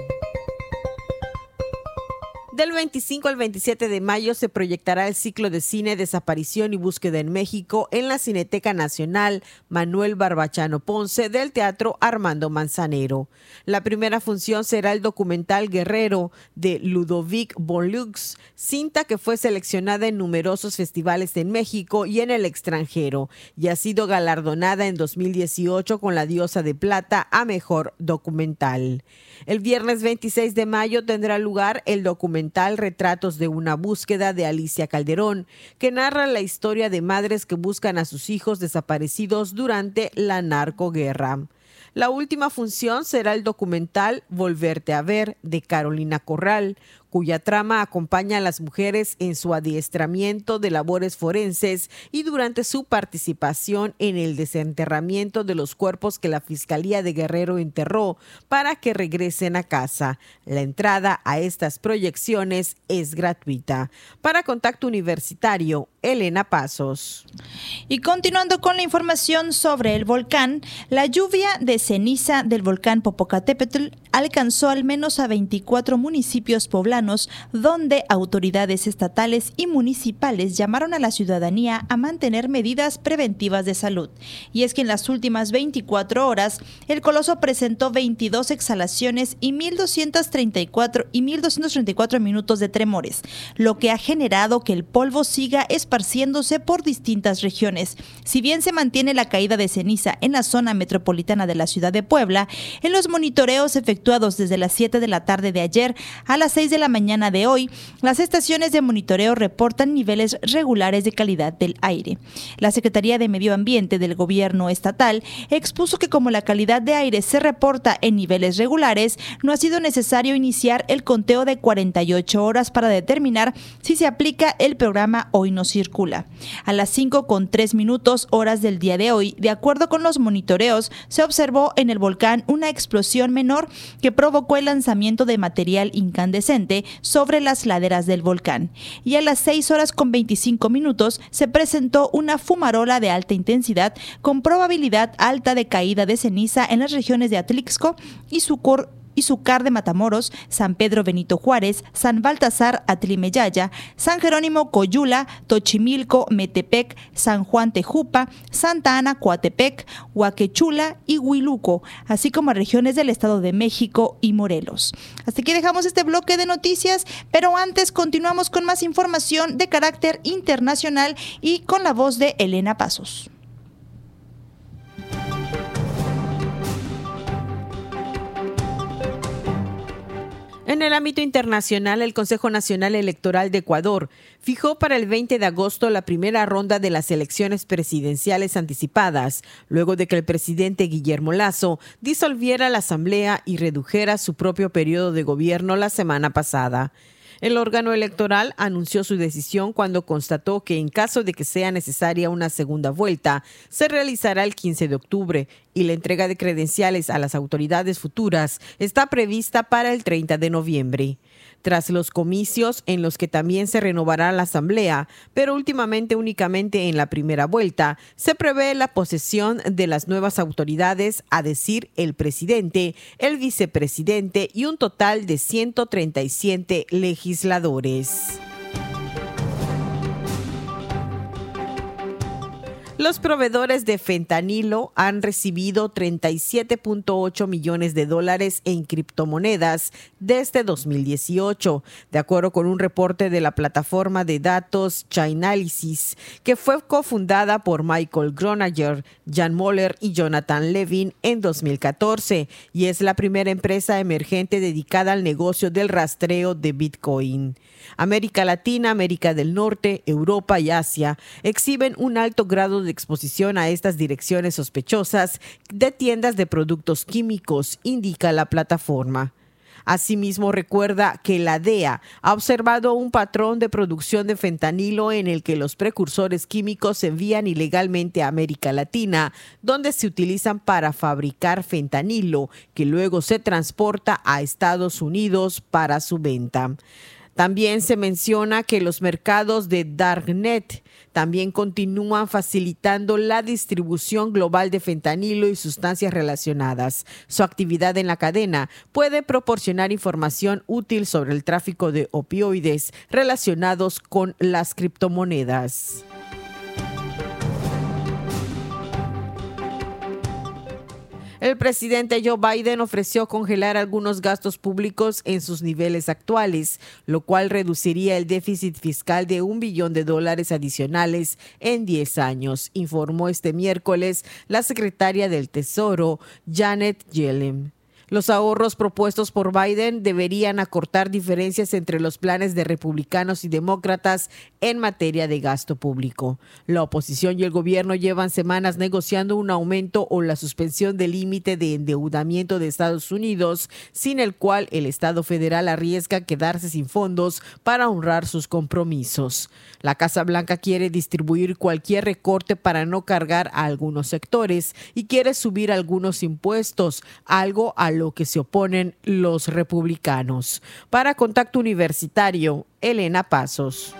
Del 25 al 27 de mayo se proyectará el ciclo de cine Desaparición y Búsqueda en México en la Cineteca Nacional Manuel Barbachano Ponce del Teatro Armando Manzanero. La primera función será el documental Guerrero de Ludovic Bonlux, cinta que fue seleccionada en numerosos festivales en México y en el extranjero y ha sido galardonada en 2018 con la Diosa de Plata a Mejor Documental. El viernes 26 de mayo tendrá lugar el documental Retratos de una búsqueda de Alicia Calderón, que narra la historia de madres que buscan a sus hijos desaparecidos durante la narcoguerra. La última función será el documental Volverte a ver de Carolina Corral, cuya trama acompaña a las mujeres en su adiestramiento de labores forenses y durante su participación en el desenterramiento de los cuerpos que la Fiscalía de Guerrero enterró para que regresen a casa. La entrada a estas proyecciones es gratuita. Para Contacto Universitario, Elena Pasos. Y continuando con la información sobre el volcán, la lluvia de ceniza del volcán Popocatépetl alcanzó al menos a 24 municipios poblanos, donde autoridades estatales y municipales llamaron a la ciudadanía a mantener medidas preventivas de salud. Y es que en las últimas 24 horas, el coloso presentó 22 exhalaciones y 1.234 y 1.234 minutos de tremores, lo que ha generado que el polvo siga esparciéndose por distintas regiones. Si bien se mantiene la caída de ceniza en la zona metropolitana de la ciudad de Puebla, en los monitoreos efectuados desde las 7 de la tarde de ayer a las 6 de la mañana de hoy, las estaciones de monitoreo reportan niveles regulares de calidad del aire. La Secretaría de Medio Ambiente del Gobierno Estatal expuso que como la calidad de aire se reporta en niveles regulares, no ha sido necesario iniciar el conteo de 48 horas para determinar si se aplica el programa Hoy no circula. A las 5 con 3 minutos horas del día de hoy, de acuerdo con los monitoreos, se observó en el volcán una explosión menor que provocó el lanzamiento de material incandescente sobre las laderas del volcán. Y a las 6 horas con 25 minutos se presentó una fumarola de alta intensidad con probabilidad alta de caída de ceniza en las regiones de Atlixco y Sucor y Sucar de Matamoros, San Pedro Benito Juárez, San Baltasar Atlimeyaya, San Jerónimo Coyula, Tochimilco, Metepec, San Juan Tejupa, Santa Ana Coatepec, Huaquechula y Huiluco, así como regiones del Estado de México y Morelos. Hasta aquí dejamos este bloque de noticias, pero antes continuamos con más información de carácter internacional y con la voz de Elena Pasos. En el ámbito internacional, el Consejo Nacional Electoral de Ecuador fijó para el 20 de agosto la primera ronda de las elecciones presidenciales anticipadas, luego de que el presidente Guillermo Lazo disolviera la Asamblea y redujera su propio periodo de gobierno la semana pasada. El órgano electoral anunció su decisión cuando constató que en caso de que sea necesaria una segunda vuelta, se realizará el 15 de octubre y la entrega de credenciales a las autoridades futuras está prevista para el 30 de noviembre tras los comicios en los que también se renovará la Asamblea, pero últimamente únicamente en la primera vuelta, se prevé la posesión de las nuevas autoridades, a decir el presidente, el vicepresidente y un total de 137 legisladores. Los proveedores de fentanilo han recibido 37.8 millones de dólares en criptomonedas desde 2018, de acuerdo con un reporte de la plataforma de datos Chainalysis, que fue cofundada por Michael Gronager, Jan Moller y Jonathan Levin en 2014 y es la primera empresa emergente dedicada al negocio del rastreo de Bitcoin. América Latina, América del Norte, Europa y Asia exhiben un alto grado de exposición a estas direcciones sospechosas de tiendas de productos químicos, indica la plataforma. Asimismo, recuerda que la DEA ha observado un patrón de producción de fentanilo en el que los precursores químicos se envían ilegalmente a América Latina, donde se utilizan para fabricar fentanilo, que luego se transporta a Estados Unidos para su venta. También se menciona que los mercados de Darknet también continúan facilitando la distribución global de fentanilo y sustancias relacionadas. Su actividad en la cadena puede proporcionar información útil sobre el tráfico de opioides relacionados con las criptomonedas. El presidente Joe Biden ofreció congelar algunos gastos públicos en sus niveles actuales, lo cual reduciría el déficit fiscal de un billón de dólares adicionales en 10 años, informó este miércoles la secretaria del Tesoro, Janet Yellen. Los ahorros propuestos por Biden deberían acortar diferencias entre los planes de republicanos y demócratas en materia de gasto público. La oposición y el gobierno llevan semanas negociando un aumento o la suspensión del límite de endeudamiento de Estados Unidos, sin el cual el Estado federal arriesga quedarse sin fondos para honrar sus compromisos. La Casa Blanca quiere distribuir cualquier recorte para no cargar a algunos sectores y quiere subir algunos impuestos, algo a que se oponen los republicanos. Para Contacto Universitario, Elena Pasos.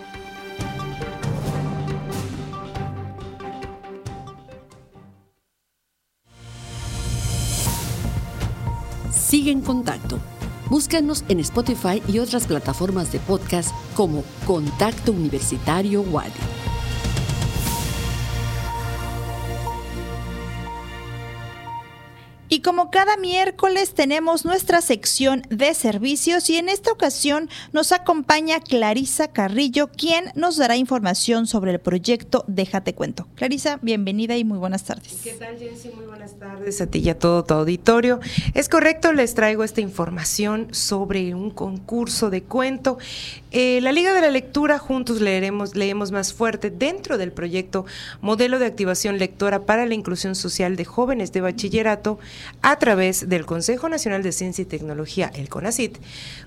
Sigue en contacto. Búscanos en Spotify y otras plataformas de podcast como Contacto Universitario Wadi. Y como cada miércoles tenemos nuestra sección de servicios y en esta ocasión nos acompaña Clarisa Carrillo, quien nos dará información sobre el proyecto Déjate Cuento. Clarisa, bienvenida y muy buenas tardes. ¿Qué tal, Jensi? Muy buenas tardes a ti y a todo tu auditorio. Es correcto, les traigo esta información sobre un concurso de cuento. Eh, la Liga de la Lectura, juntos leeremos, leemos más fuerte dentro del proyecto Modelo de Activación Lectora para la Inclusión Social de Jóvenes de Bachillerato a través del Consejo Nacional de Ciencia y Tecnología, el CONACIT,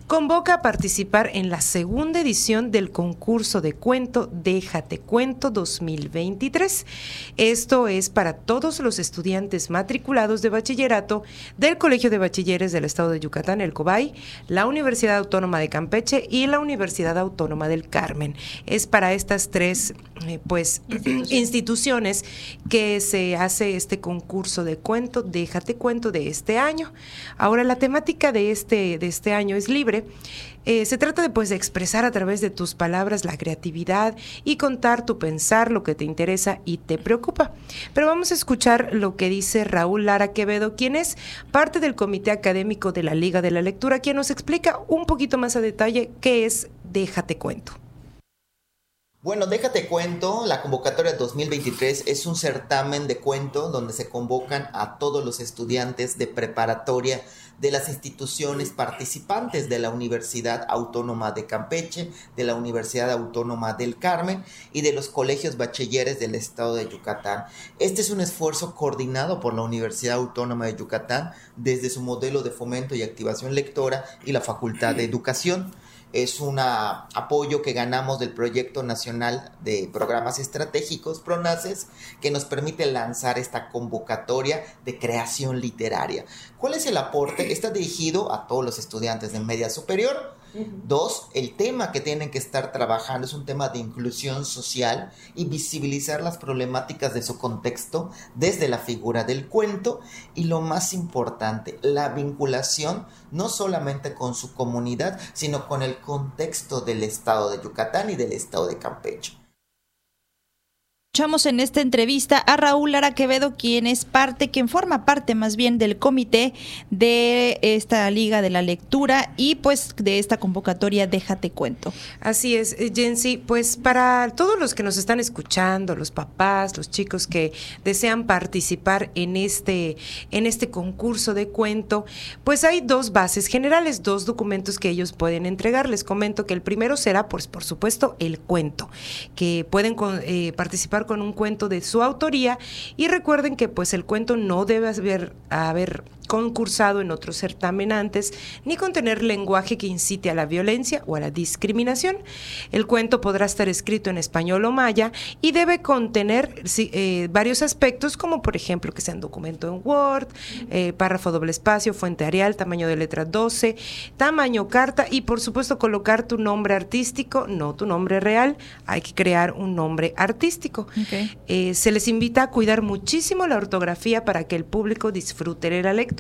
convoca a participar en la segunda edición del concurso de cuento Déjate Cuento 2023. Esto es para todos los estudiantes matriculados de bachillerato del Colegio de Bachilleres del Estado de Yucatán, el COBAI, la Universidad Autónoma de Campeche y la Universidad Autónoma del Carmen. Es para estas tres eh, pues instituciones que se hace este concurso de cuento Déjate Cuento de este año. Ahora la temática de este, de este año es libre. Eh, se trata de pues de expresar a través de tus palabras la creatividad y contar tu pensar, lo que te interesa y te preocupa. Pero vamos a escuchar lo que dice Raúl Lara Quevedo, quien es parte del comité académico de la Liga de la Lectura, quien nos explica un poquito más a detalle qué es Déjate Cuento. Bueno, déjate cuento, la convocatoria 2023 es un certamen de cuento donde se convocan a todos los estudiantes de preparatoria de las instituciones participantes de la Universidad Autónoma de Campeche, de la Universidad Autónoma del Carmen y de los colegios bachilleres del estado de Yucatán. Este es un esfuerzo coordinado por la Universidad Autónoma de Yucatán desde su modelo de fomento y activación lectora y la Facultad de Educación es un apoyo que ganamos del Proyecto Nacional de Programas Estratégicos, PRONACES, que nos permite lanzar esta convocatoria de creación literaria. ¿Cuál es el aporte? Está dirigido a todos los estudiantes de media superior Dos, el tema que tienen que estar trabajando es un tema de inclusión social y visibilizar las problemáticas de su contexto desde la figura del cuento y lo más importante, la vinculación no solamente con su comunidad, sino con el contexto del estado de Yucatán y del estado de Campeche. Escuchamos en esta entrevista a Raúl Lara Quevedo, quien es parte, quien forma parte más bien del comité de esta Liga de la Lectura y pues de esta convocatoria Déjate Cuento. Así es, eh, Jensi, pues para todos los que nos están escuchando, los papás, los chicos que desean participar en este, en este concurso de cuento, pues hay dos bases generales, dos documentos que ellos pueden entregar. Les comento que el primero será, pues por supuesto, el cuento, que pueden eh, participar con un cuento de su autoría. Y recuerden que pues el cuento no debe haber, haber concursado en otros certamenantes, ni contener lenguaje que incite a la violencia o a la discriminación. El cuento podrá estar escrito en español o maya y debe contener eh, varios aspectos, como por ejemplo que sea un documento en Word, eh, párrafo doble espacio, fuente arial, tamaño de letra 12, tamaño carta y por supuesto colocar tu nombre artístico, no tu nombre real, hay que crear un nombre artístico. Eh, se les invita a cuidar muchísimo la ortografía para que el público disfrute de la lectura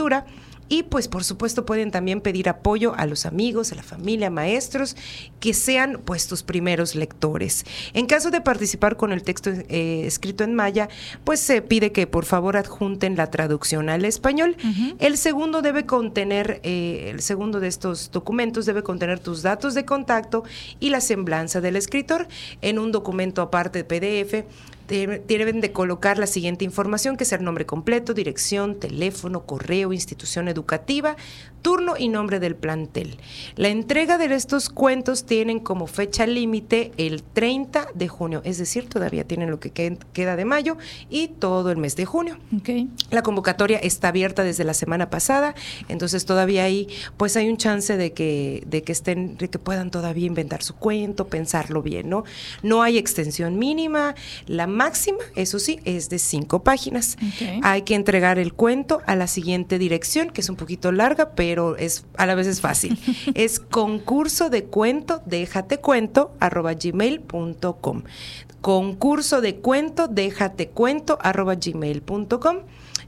y pues por supuesto pueden también pedir apoyo a los amigos, a la familia, maestros, que sean pues tus primeros lectores. En caso de participar con el texto eh, escrito en maya, pues se pide que por favor adjunten la traducción al español. El segundo debe contener, eh, el segundo de estos documentos debe contener tus datos de contacto y la semblanza del escritor en un documento aparte de PDF deben de colocar la siguiente información, que es el nombre completo, dirección, teléfono, correo, institución educativa, turno y nombre del plantel. La entrega de estos cuentos tienen como fecha límite el 30 de junio, es decir, todavía tienen lo que queda de mayo y todo el mes de junio. La convocatoria está abierta desde la semana pasada, entonces todavía ahí pues hay un chance de que, de que estén, de que puedan todavía inventar su cuento, pensarlo bien, ¿no? No hay extensión mínima, la máxima, eso sí, es de cinco páginas. Hay que entregar el cuento a la siguiente dirección, que es un poquito larga, pero pero es a la vez es fácil. es concurso de cuento, déjate cuento, arroba gmail.com. Concurso de cuento, déjate cuento, arroba gmail.com.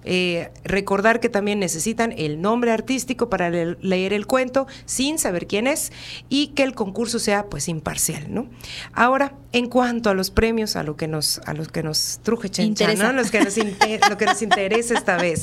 Eh, recordar que también necesitan el nombre artístico para leer el cuento sin saber quién es y que el concurso sea pues imparcial, ¿no? Ahora, en cuanto a los premios, a lo que nos, a los que nos truje chencha, ¿no? Los que nos lo que nos interesa esta vez.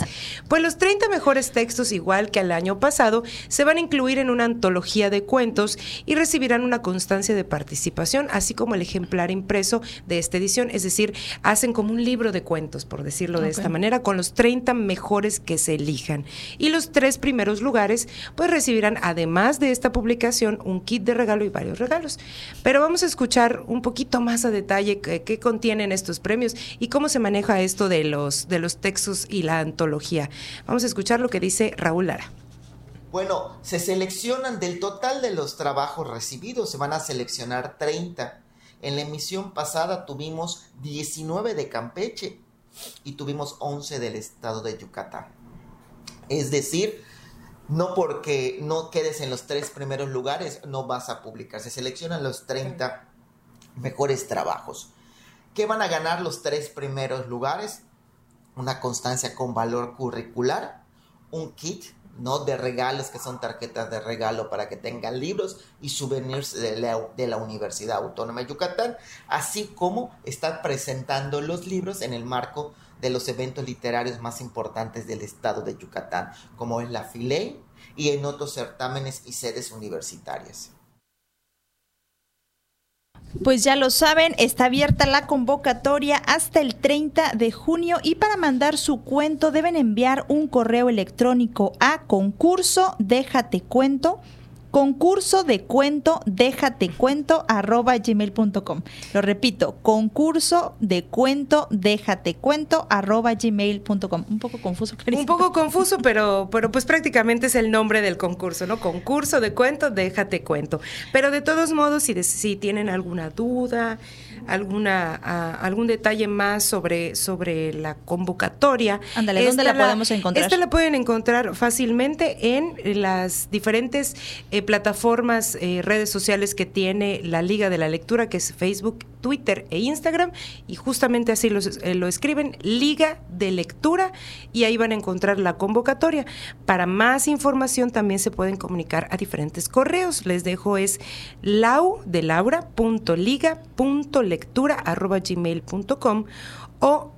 Pues los 30 mejores textos, igual que al año pasado, se van a incluir en una antología de cuentos y recibirán una constancia de participación, así como el ejemplar impreso de esta edición, es decir, hacen como un libro de cuentos, por decirlo de esta manera, con los 30 mejores que se elijan. Y los tres primeros lugares pues recibirán además de esta publicación un kit de regalo y varios regalos. Pero vamos a escuchar un poquito más a detalle qué, contienen estos premios y cómo se maneja esto de los, de los textos y la antología. Vamos a escuchar lo que dice Raúl Lara. Bueno, se seleccionan del total de los trabajos recibidos, se van a seleccionar 30. En la emisión pasada tuvimos 19 de Campeche, y tuvimos 11 del estado de Yucatán. Es decir, no porque no quedes en los tres primeros lugares, no vas a publicar. Se seleccionan los 30 mejores trabajos. ¿Qué van a ganar los tres primeros lugares? Una constancia con valor curricular, un kit ¿no? De regalos que son tarjetas de regalo para que tengan libros y souvenirs de la, Universidad Autónoma de Yucatán, así como estar presentando los libros en el marco de los eventos literarios más importantes del estado de Yucatán, como es la FILEI y en otros certámenes y sedes universitarias. Pues ya lo saben, está abierta la convocatoria hasta el 30 de junio y para mandar su cuento deben enviar un correo electrónico a concurso déjate cuento concurso de cuento, déjate cuento, arroba gmail.com. Lo repito, concurso de cuento, déjate cuento, arroba gmail.com. Un poco confuso, Un poco confuso, pero, pero pues prácticamente es el nombre del concurso, ¿no? Concurso de cuento, déjate cuento. Pero de todos modos, si, si tienen alguna duda, alguna algún detalle más sobre, sobre la convocatoria. Ándale, ¿dónde la, podemos encontrar? Esta la pueden encontrar fácilmente en las diferentes eh, plataformas, eh, redes sociales que tiene la Liga de la Lectura, que es Facebook, Twitter e Instagram, y justamente así eh, lo escriben, Liga de Lectura, y ahí van a encontrar la convocatoria. Para más información también se pueden comunicar a diferentes correos. Les dejo es lau de laura.liga.lectura more.lectura.gmail.com o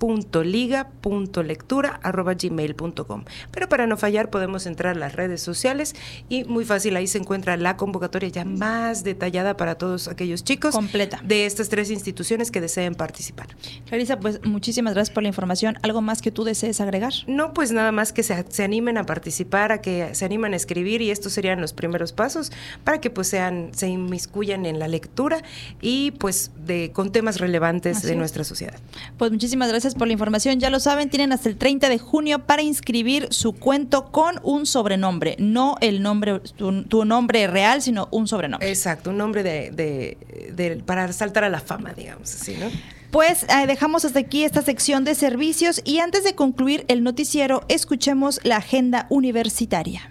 more.liga.lectura.gmail.com. Pero para no fallar podemos entrar a las redes sociales y muy fácil ahí se encuentra la convocatoria ya más detallada para todos aquellos chicos completa de estas tres instituciones que deseen participar. Clarisa, pues muchísimas gracias por la información. ¿Algo más que tú desees agregar? No, pues nada más que se, se animen a participar, a que se animen a escribir y estos serían los primeros pasos para que pues sean se inmiscuyan en la lectura y pues de con temas relevantes Así de es. nuestra sociedad. Pues muchísimas gracias por la información. Ya lo saben, tienen hasta el 30 de junio para inscribir su cuento con un sobrenombre, no el nombre, tu, tu nombre real, sino un sobrenombre. Exacto, un nombre de, de- de- para saltar a la fama, digamos así, ¿no? Pues eh, dejamos hasta aquí esta sección de servicios y antes de concluir el noticiero, escuchemos la agenda universitaria.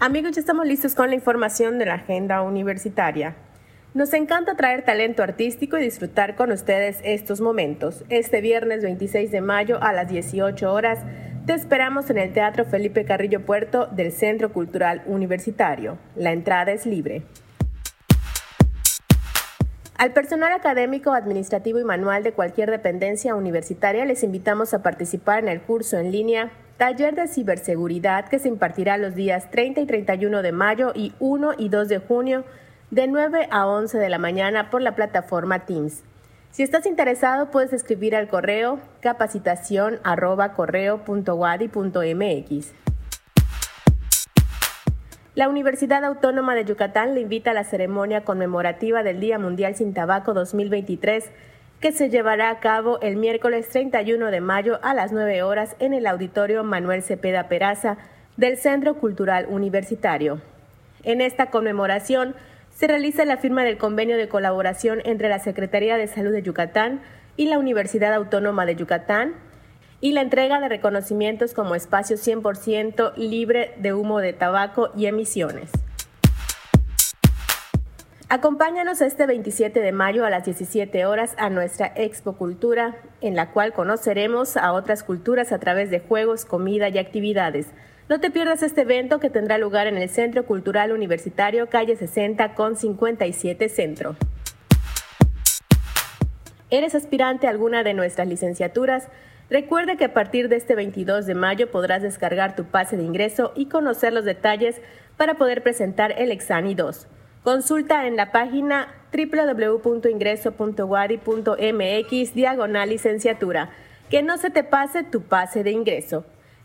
Amigos, ya estamos listos con la información de la agenda universitaria. Nos encanta traer talento artístico y disfrutar con ustedes estos momentos. Este viernes 26 de mayo a las 18 horas te esperamos en el Teatro Felipe Carrillo Puerto del Centro Cultural Universitario. La entrada es libre. Al personal académico, administrativo y manual de cualquier dependencia universitaria les invitamos a participar en el curso en línea Taller de Ciberseguridad que se impartirá los días 30 y 31 de mayo y 1 y 2 de junio de 9 a 11 de la mañana por la plataforma Teams. Si estás interesado, puedes escribir al correo capacitación arroba. La Universidad Autónoma de Yucatán le invita a la ceremonia conmemorativa del Día Mundial sin Tabaco 2023, que se llevará a cabo el miércoles 31 de mayo a las 9 horas en el Auditorio Manuel Cepeda Peraza del Centro Cultural Universitario. En esta conmemoración se realiza la firma del convenio de colaboración entre la Secretaría de Salud de Yucatán y la Universidad Autónoma de Yucatán, y la entrega de reconocimientos como espacio 100% libre de humo de tabaco y emisiones. Acompáñanos este 27 de mayo a las 17 horas a nuestra Expo Cultura, en la cual conoceremos a otras culturas a través de juegos, comida y actividades. No te pierdas este evento que tendrá lugar en el Centro Cultural Universitario, calle 60 con 57 Centro. ¿Eres aspirante a alguna de nuestras licenciaturas? Recuerda que a partir de este 22 de mayo podrás descargar tu pase de ingreso y conocer los detalles para poder presentar el Exani 2. Consulta en la página www.ingreso.wadi.mx diagonal licenciatura. Que no se te pase tu pase de ingreso.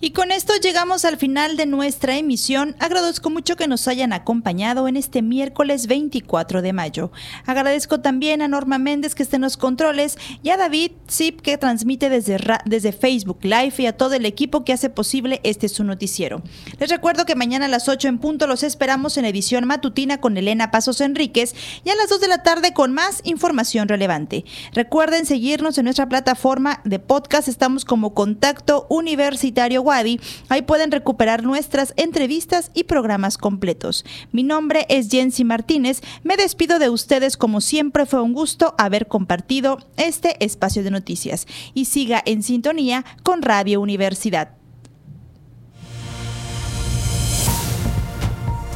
Y con esto llegamos al final de nuestra emisión. Agradezco mucho que nos hayan acompañado en este miércoles 24 de mayo. Agradezco también a Norma Méndez que esté en los controles y a David Zip que transmite desde, desde Facebook Live y a todo el equipo que hace posible este su noticiero. Les recuerdo que mañana a las 8 en punto los esperamos en edición matutina con Elena Pasos Enríquez y a las 2 de la tarde con más información relevante. Recuerden seguirnos en nuestra plataforma de podcast. Estamos como Contacto Universitario Ahí pueden recuperar nuestras entrevistas y programas completos. Mi nombre es Jensi Martínez. Me despido de ustedes como siempre. Fue un gusto haber compartido este espacio de noticias. Y siga en sintonía con Radio Universidad.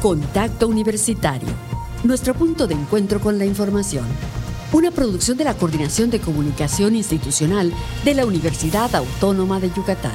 Contacto Universitario. Nuestro punto de encuentro con la información. Una producción de la Coordinación de Comunicación Institucional de la Universidad Autónoma de Yucatán.